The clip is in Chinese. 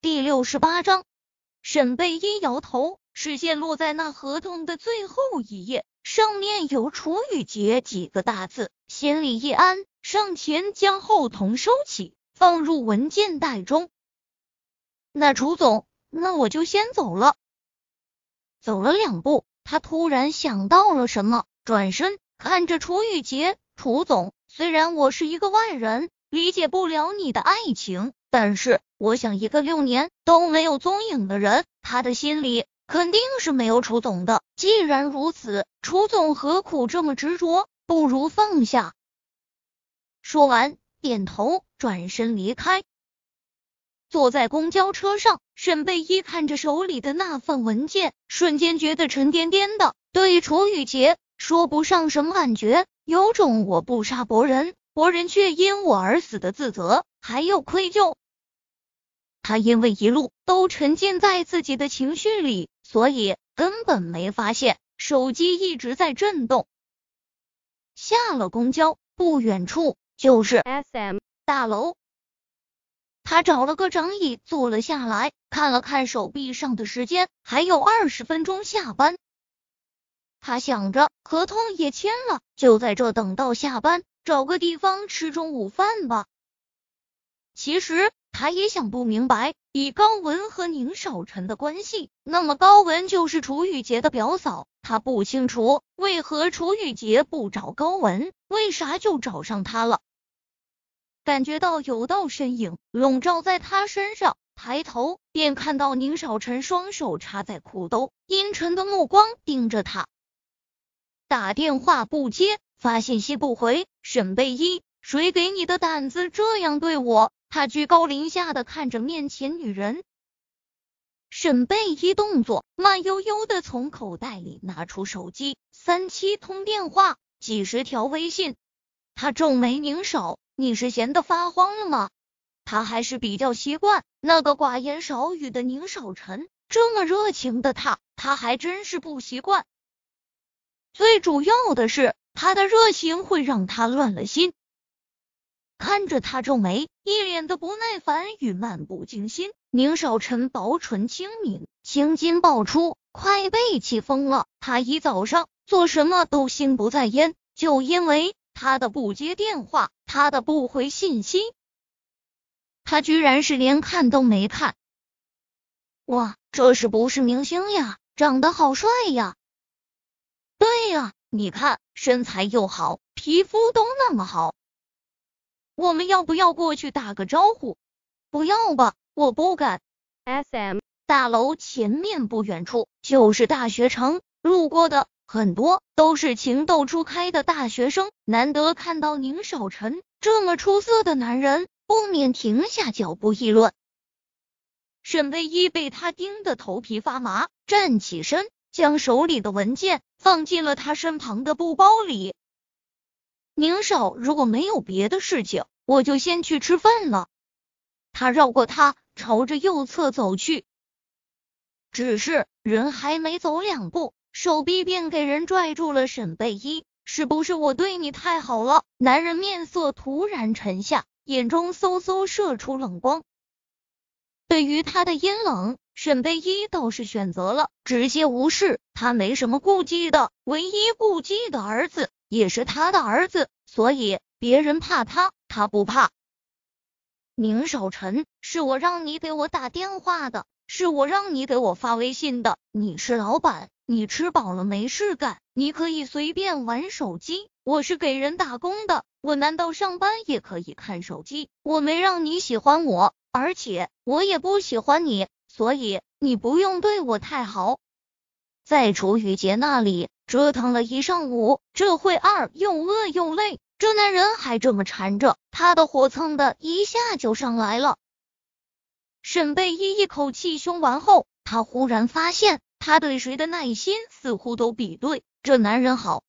第六十八章，沈贝依摇头，视线落在那合同的最后一页，上面有“楚雨洁”几个大字，心里一安，上前将合同收起，放入文件袋中。那楚总，那我就先走了。走了两步，他突然想到了什么，转身看着楚雨洁：“楚总，虽然我是一个外人，理解不了你的爱情。”但是，我想一个六年都没有踪影的人，他的心里肯定是没有楚总的。既然如此，楚总何苦这么执着？不如放下。说完，点头，转身离开。坐在公交车上，沈贝依看着手里的那份文件，瞬间觉得沉甸甸的。对楚雨洁说不上什么感觉，有种我不杀伯仁，伯仁却因我而死的自责。还有愧疚，他因为一路都沉浸在自己的情绪里，所以根本没发现手机一直在震动。下了公交，不远处就是 SM 大楼。他找了个长椅坐了下来，看了看手臂上的时间，还有二十分钟下班。他想着合同也签了，就在这等到下班，找个地方吃中午饭吧。其实他也想不明白，以高文和宁少臣的关系，那么高文就是楚雨洁的表嫂。他不清楚为何楚雨洁不找高文，为啥就找上他了。感觉到有道身影笼罩在他身上，抬头便看到宁少臣双手插在裤兜，阴沉的目光盯着他。打电话不接，发信息不回，沈贝依，谁给你的胆子这样对我？他居高临下的看着面前女人，沈贝一动作慢悠悠的从口袋里拿出手机，三七通电话，几十条微信。他皱眉凝手：“你是闲的发慌了吗？”他还是比较习惯那个寡言少语的宁少臣，这么热情的他，他还真是不习惯。最主要的是，他的热情会让他乱了心。看着他皱眉，一脸的不耐烦与漫不经心。宁少臣薄唇轻抿，青筋爆出，快被气疯了。他一早上做什么都心不在焉，就因为他的不接电话，他的不回信息，他居然是连看都没看。哇，这是不是明星呀？长得好帅呀！对呀，你看身材又好，皮肤都那么好。我们要不要过去打个招呼？不要吧，我不敢。S M 大楼前面不远处就是大学城，路过的很多都是情窦初开的大学生，难得看到宁少臣这么出色的男人，不免停下脚步议论。沈唯一被他盯得头皮发麻，站起身，将手里的文件放进了他身旁的布包里。宁少，如果没有别的事情，我就先去吃饭了。他绕过他，朝着右侧走去。只是人还没走两步，手臂便给人拽住了。沈贝依，是不是我对你太好了？男人面色突然沉下，眼中嗖嗖射出冷光。对于他的阴冷，沈贝依倒是选择了直接无视。他没什么顾忌的，唯一顾忌的儿子。也是他的儿子，所以别人怕他，他不怕。宁少臣，是我让你给我打电话的，是我让你给我发微信的。你是老板，你吃饱了没事干，你可以随便玩手机。我是给人打工的，我难道上班也可以看手机？我没让你喜欢我，而且我也不喜欢你，所以你不用对我太好。在楚雨洁那里。折腾了一上午，这会二又饿又累，这男人还这么缠着，他的火蹭的一下就上来了。沈贝依一口气凶完后，他忽然发现，他对谁的耐心似乎都比对这男人好。